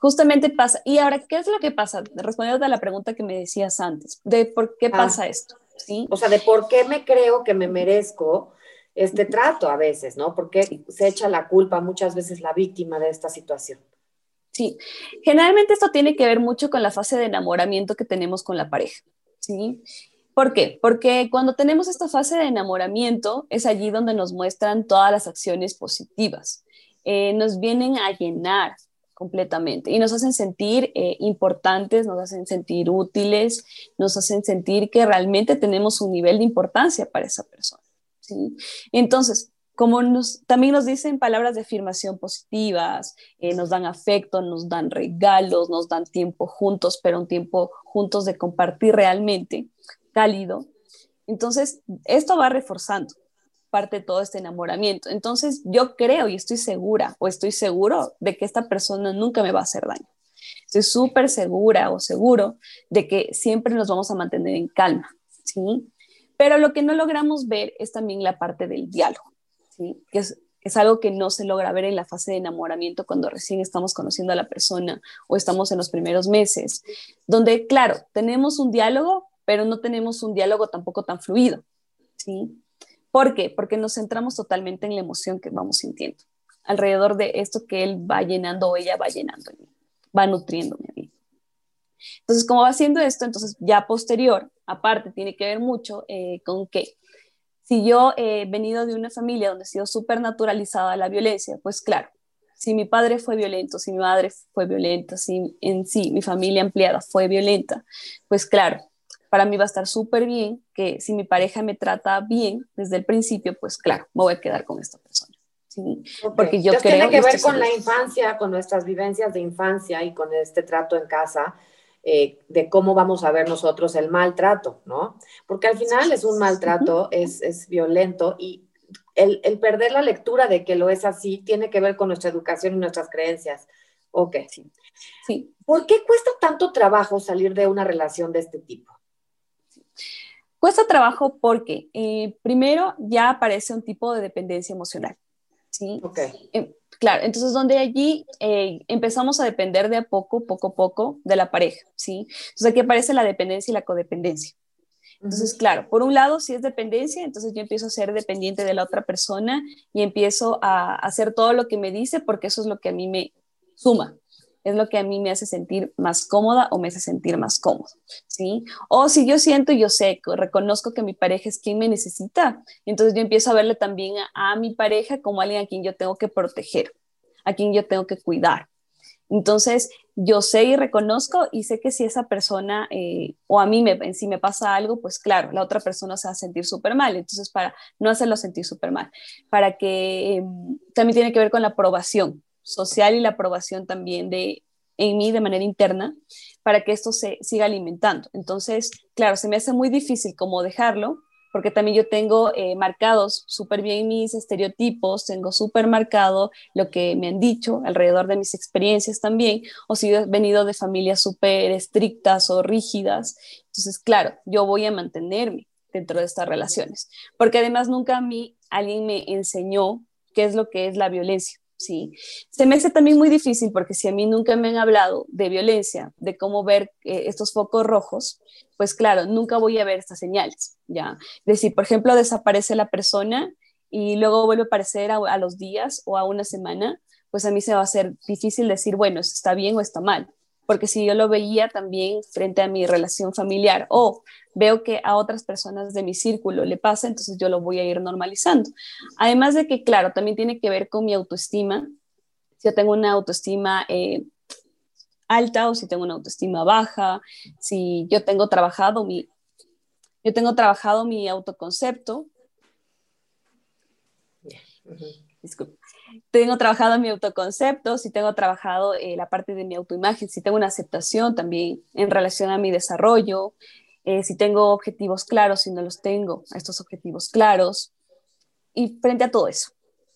justamente pasa. Y ahora, ¿qué es lo que pasa? Respondiendo a la pregunta que me decías antes, de por qué ah. pasa esto. ¿sí? O sea, de por qué me creo que me merezco este trato a veces, ¿no? Porque se echa la culpa muchas veces la víctima de esta situación. Sí, generalmente esto tiene que ver mucho con la fase de enamoramiento que tenemos con la pareja, ¿sí? ¿Por qué? Porque cuando tenemos esta fase de enamoramiento es allí donde nos muestran todas las acciones positivas, eh, nos vienen a llenar completamente y nos hacen sentir eh, importantes, nos hacen sentir útiles, nos hacen sentir que realmente tenemos un nivel de importancia para esa persona. Entonces, como nos, también nos dicen palabras de afirmación positivas, eh, nos dan afecto, nos dan regalos, nos dan tiempo juntos, pero un tiempo juntos de compartir realmente, cálido. Entonces, esto va reforzando parte de todo este enamoramiento. Entonces, yo creo y estoy segura o estoy seguro de que esta persona nunca me va a hacer daño. Estoy súper segura o seguro de que siempre nos vamos a mantener en calma, ¿sí? Pero lo que no logramos ver es también la parte del diálogo, ¿sí? que es, es algo que no se logra ver en la fase de enamoramiento cuando recién estamos conociendo a la persona o estamos en los primeros meses, donde, claro, tenemos un diálogo, pero no tenemos un diálogo tampoco tan fluido. ¿sí? ¿Por qué? Porque nos centramos totalmente en la emoción que vamos sintiendo, alrededor de esto que él va llenando o ella va llenando, va nutriéndome a mí. Entonces, como va haciendo esto, entonces ya posterior, aparte, tiene que ver mucho eh, con que si yo he venido de una familia donde ha sido súper naturalizada la violencia, pues claro, si mi padre fue violento, si mi madre fue violenta, si en sí mi familia ampliada fue violenta, pues claro, para mí va a estar súper bien que si mi pareja me trata bien desde el principio, pues claro, me voy a quedar con esta persona. ¿sí? Porque yo creo tiene que ver con la infancia, con nuestras vivencias de infancia y con este trato en casa eh, de cómo vamos a ver nosotros el maltrato, ¿no? Porque al final es un maltrato, es, es violento y el, el, perder la lectura de que lo es así tiene que ver con nuestra educación y nuestras creencias. Ok. Sí. sí. ¿Por qué cuesta tanto trabajo salir de una relación de este tipo? Cuesta trabajo porque eh, primero ya aparece un tipo de dependencia emocional. ¿sí? Ok. Em, Claro, entonces donde allí eh, empezamos a depender de a poco, poco a poco de la pareja, ¿sí? Entonces aquí aparece la dependencia y la codependencia. Entonces, claro, por un lado, si es dependencia, entonces yo empiezo a ser dependiente de la otra persona y empiezo a hacer todo lo que me dice porque eso es lo que a mí me suma, es lo que a mí me hace sentir más cómoda o me hace sentir más cómodo, ¿sí? O si yo siento yo sé, reconozco que mi pareja es quien me necesita, entonces yo empiezo a verle también a, mi pareja como alguien a quien yo tengo que proteger, a quien yo tengo que cuidar. Entonces, yo sé y reconozco y sé que si esa persona eh, o a mí me, si me pasa algo, pues claro, la otra persona se va a sentir súper mal. Entonces, para no hacerlo sentir súper mal, para que em, también tiene que ver con la aprobación, social y la aprobación también de en mí de manera interna para que esto se siga alimentando. Entonces, claro, se me hace muy difícil como dejarlo, porque también yo tengo eh, marcados súper bien mis estereotipos, tengo súper marcado lo que me han dicho alrededor de mis experiencias también, o si he venido de familias súper estrictas o rígidas. Entonces, claro, yo voy a mantenerme dentro de estas relaciones, porque además nunca a mí alguien me enseñó qué es lo que es la violencia. Sí, se me hace también muy difícil porque si a mí nunca me han hablado de violencia, de cómo ver eh, estos focos rojos, pues claro, nunca voy a ver estas señales, ¿ya? Es decir, por ejemplo, desaparece la persona y luego vuelve a aparecer a, los días o a una semana, pues a mí se va a hacer difícil decir, bueno, está bien o está mal porque si yo lo veía también frente a mi relación familiar o veo que a otras personas de mi círculo le pasa, entonces yo lo voy a ir normalizando. Además de que, claro, también tiene que ver con mi autoestima. Si yo tengo una autoestima eh, alta o si tengo una autoestima baja, si yo tengo trabajado mi Yo tengo trabajado mi autoconcepto. Disculpe. Tengo trabajado mi autoconcepto, si tengo trabajado eh, la parte de mi autoimagen, si tengo una aceptación también en relación a mi desarrollo, eh, si tengo objetivos claros, si no los tengo, estos objetivos claros, y frente a todo eso.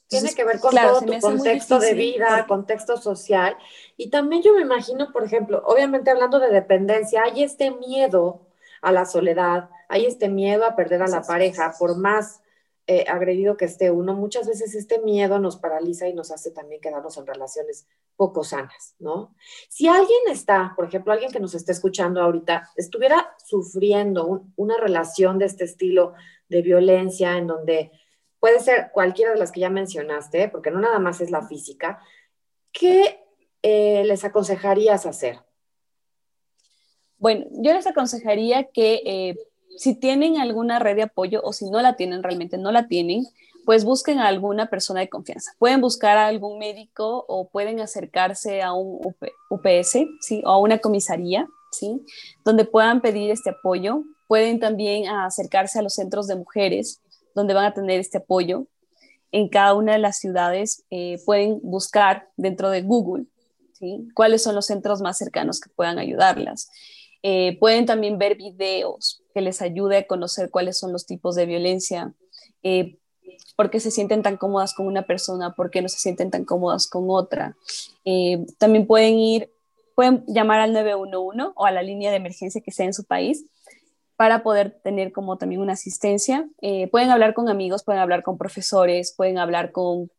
Tiene que ver con todo tu contexto de vida, contexto social. Y también yo me imagino, por ejemplo, obviamente hablando de dependencia, hay este miedo a la soledad, hay este miedo a perder a la pareja, por más eh, agredido que esté uno, muchas veces este miedo nos paraliza y nos hace también quedarnos en relaciones poco sanas, ¿no? Si alguien está, por ejemplo, alguien que nos esté escuchando ahorita, estuviera sufriendo una relación de este estilo de violencia en donde puede ser cualquiera de las que ya mencionaste, porque no nada más es la física, ¿qué eh, les aconsejarías hacer? Bueno, yo les aconsejaría que eh, si tienen alguna red de apoyo o si no la tienen, realmente no la tienen, pues busquen a alguna persona de confianza. Pueden buscar a algún médico o pueden acercarse a un UPS, ¿sí? O a una comisaría, ¿sí? Donde puedan pedir este apoyo. Pueden también acercarse a los centros de mujeres, donde van a tener este apoyo. En cada una de las ciudades eh, pueden buscar dentro de Google, ¿sí? Cuáles son los centros más cercanos que puedan ayudarlas. Eh, pueden también ver videos que les ayude a conocer cuáles son los tipos de violencia, eh, por qué se sienten tan cómodas con una persona, por qué no se sienten tan cómodas con otra. Eh, también pueden ir, pueden llamar al 911 o a la línea de emergencia que sea en su país para poder tener como también una asistencia. pueden hablar con amigos, pueden hablar con profesores, pueden hablar con,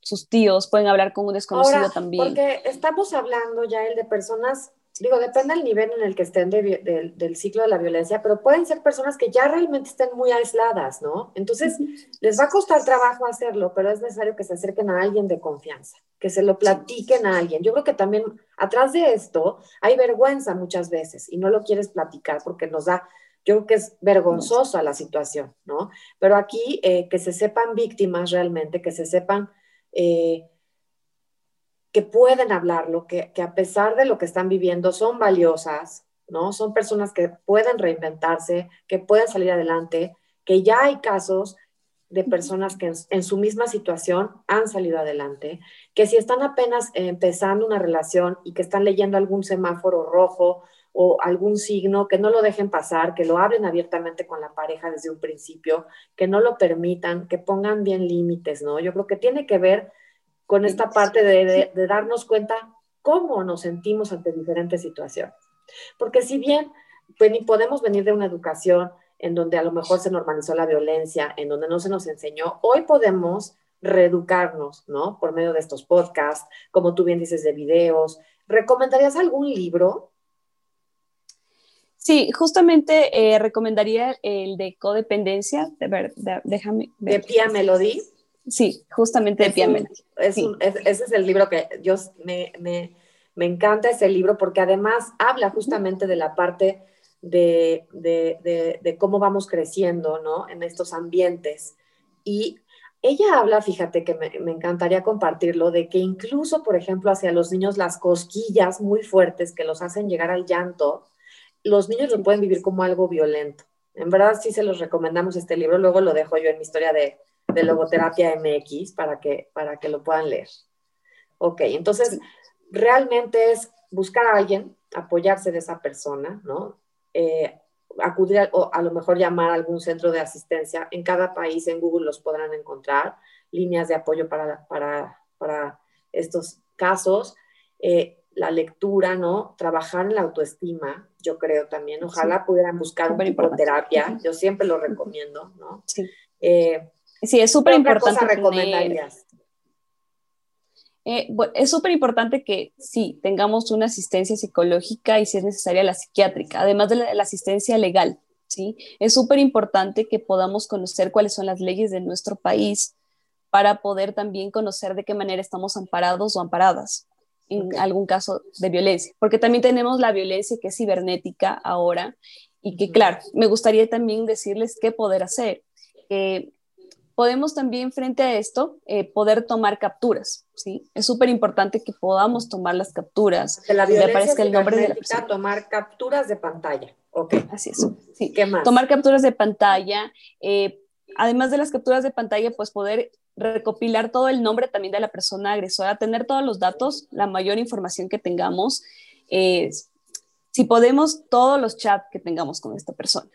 sus tíos, pueden hablar con un desconocido también. Porque estamos hablando ya el de personas digo, depende del nivel en el que estén del ciclo de la violencia, pero pueden ser personas que ya realmente estén muy aisladas, ¿no? Entonces, les va a costar trabajo hacerlo, pero es necesario que se acerquen a alguien de confianza, que se lo platiquen a alguien. Yo creo que también atrás de esto hay vergüenza muchas veces y no lo quieres platicar porque nos da, yo creo que es vergonzosa la situación, ¿no? Pero aquí eh, que se sepan víctimas realmente, que se sepan... Eh, que pueden hablarlo, que, que a pesar de lo que están viviendo son valiosas, ¿no? Son personas que pueden reinventarse, que pueden salir adelante, que ya hay casos de personas que en, su misma situación han salido adelante, que si están apenas empezando una relación y que están leyendo algún semáforo rojo o algún signo, que no lo dejen pasar, que lo hablen abiertamente con la pareja desde un principio, que no lo permitan, que pongan bien límites, ¿no? Yo creo que tiene que ver con esta parte de, darnos cuenta cómo nos sentimos ante diferentes situaciones. Porque si bien podemos venir de una educación en donde a lo mejor se normalizó la violencia, en donde no se nos enseñó, hoy podemos reeducarnos, ¿no? Por medio de estos podcasts, como tú bien dices, de videos. ¿Recomendarías algún libro? Sí, justamente eh, recomendaría el de codependencia, de ver, déjame De Pia Melody. Sí, justamente de Piamela. ese es el libro que yo me, encanta ese libro porque además habla justamente de la parte de, cómo vamos creciendo, ¿no? En estos ambientes. Y ella habla, fíjate que me, me, encantaría compartirlo, de que incluso, por ejemplo, hacia los niños las cosquillas muy fuertes que los hacen llegar al llanto, los niños lo pueden vivir como algo violento. En verdad sí se los recomendamos este libro, luego lo dejo yo en mi historia de, de Logoterapia MX para que, para que lo puedan leer. Ok, entonces realmente es buscar a alguien, apoyarse de esa persona, ¿no? Eh, acudir o a lo mejor llamar a algún centro de asistencia. En cada país en Google los podrán encontrar, líneas de apoyo para, para, para estos casos. Eh, la lectura, ¿no? Trabajar en la autoestima, yo creo también. Ojalá pudieran buscar una terapia, yo siempre lo recomiendo, ¿no? Sí. Eh, Sí, es súper importante. recomendarías? Eh, es súper importante que sí, tengamos una asistencia psicológica y si es necesaria la psiquiátrica, además de la, asistencia legal. ¿sí? Es súper importante que podamos conocer cuáles son las leyes de nuestro país para poder también conocer de qué manera estamos amparados o amparadas en algún caso de violencia, porque también tenemos la violencia que es cibernética ahora y que, claro, me gustaría también decirles qué poder hacer. que podemos también frente a esto eh, poder tomar capturas, ¿sí? Es súper importante que podamos tomar las capturas. Que la violencia el nombre de la tomar capturas de pantalla. Ok. Así es. Sí. ¿Qué más? Tomar capturas de pantalla. eh, además de las capturas de pantalla, pues poder recopilar todo el nombre también de la persona agresora, tener todos los datos, la mayor información que tengamos, eh, si podemos, todos los chats que tengamos con esta persona.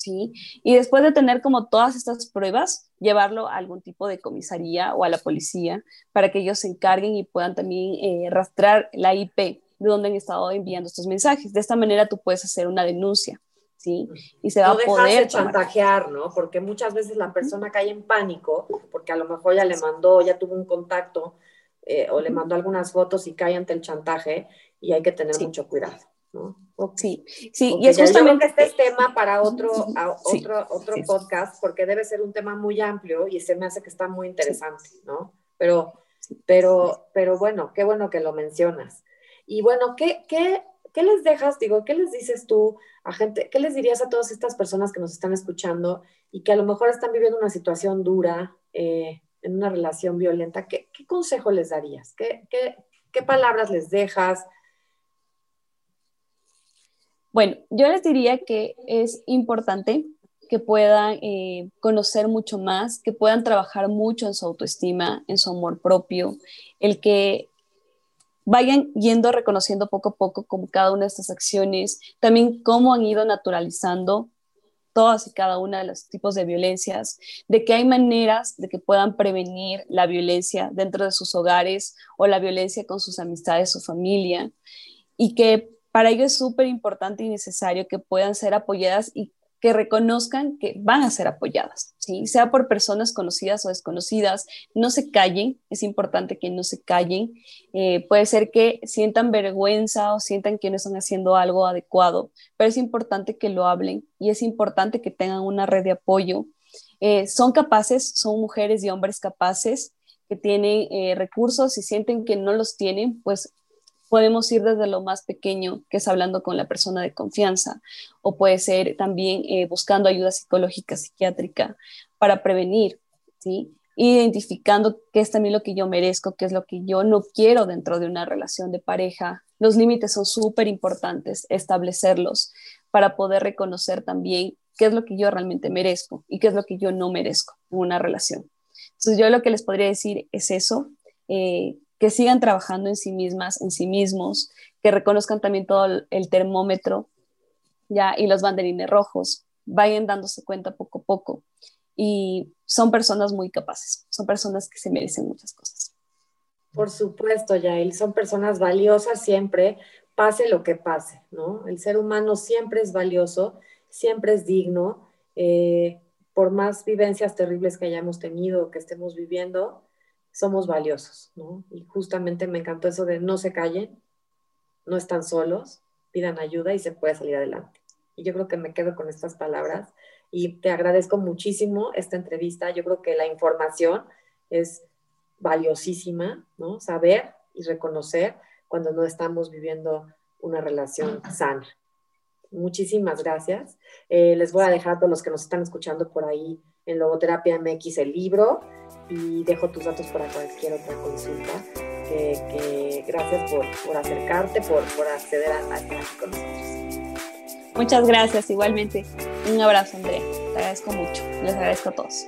¿Sí? Y después de tener como todas estas pruebas, llevarlo a algún tipo de comisaría o a la policía para que ellos se encarguen y puedan también eh, rastrear la IP de donde han estado enviando estos mensajes. De esta manera tú puedes hacer una denuncia. ¿sí? Y se va no a poder... chantajear, ¿no? Porque muchas veces la persona cae en pánico, porque a lo mejor ya le mandó, ya tuvo un contacto eh, o le mandó algunas fotos y cae ante el chantaje y hay que tener Sí. mucho cuidado, ¿no? Sí, sí, Ok, y es justamente... este es tema para otro, a- Sí, otro, otro sí. podcast, porque debe ser un tema muy amplio y se me hace que está muy interesante, ¿no? Pero, pero, pero bueno, qué bueno que lo mencionas. Y bueno, ¿qué, qué, qué les dejas, digo, qué les dices tú a gente, qué les dirías a todas estas personas que nos están escuchando y que a lo mejor están viviendo una situación dura, eh, en una relación violenta? ¿Qué, qué consejo les darías? ¿Qué, qué, qué palabras les dejas? Bueno, yo les diría que es importante que puedan eh, conocer mucho más, que puedan trabajar mucho en su autoestima, en su amor propio, el que vayan yendo reconociendo poco a poco como cada una de estas acciones, también cómo han ido naturalizando todas y cada una de los tipos de violencias, de que hay maneras de que puedan prevenir la violencia dentro de sus hogares o la violencia con sus amistades, su familia, y que para ello es súper importante y necesario que puedan ser apoyadas y que reconozcan que van a ser apoyadas, ¿sí? sea por personas conocidas o desconocidas, no se callen, es importante que no se callen, eh, puede ser que sientan vergüenza o sientan que no están haciendo algo adecuado, pero es importante que lo hablen y es importante que tengan una red de apoyo. Eh, son capaces, son mujeres y hombres capaces que tienen eh, recursos y sienten que no los tienen, pues podemos ir desde lo más pequeño, que es hablando con la persona de confianza, o puede ser también eh, buscando ayuda psicológica, psiquiátrica, para prevenir, ¿sí? Identificando qué es también lo que yo merezco, qué es lo que yo no quiero dentro de una relación de pareja. Los límites son súper importantes, establecerlos para poder reconocer también qué es lo que yo realmente merezco y qué es lo que yo no merezco en una relación. Entonces yo lo que les podría decir es eso, eh, que sigan trabajando en sí mismas, en sí mismos, que reconozcan también todo el, termómetro ya y los banderines rojos, vayan dándose cuenta poco a poco. Y son personas muy capaces, son personas que se merecen muchas cosas. Por supuesto, Yael, son personas valiosas siempre, pase lo que pase, ¿no? El ser humano siempre es valioso, siempre es digno, eh, por más vivencias terribles que hayamos tenido, que estemos viviendo, somos valiosos, ¿no? Y justamente me encantó eso de no se callen, no están solos, pidan ayuda y se puede salir adelante. Y yo creo que me quedo con estas palabras y te agradezco muchísimo esta entrevista. Yo creo que la información es valiosísima, ¿no? Saber y reconocer cuando no estamos viviendo una relación sana. Muchísimas gracias. Eh, les voy a dejar a todos los que nos están escuchando por ahí en Logoterapia MX el libro y dejo tus datos para cualquier otra consulta. Que, que gracias por, por acercarte, por, por acceder a, aquí con nosotros. Muchas gracias, igualmente. Un abrazo, Andrea. Te agradezco mucho. Les agradezco a todos.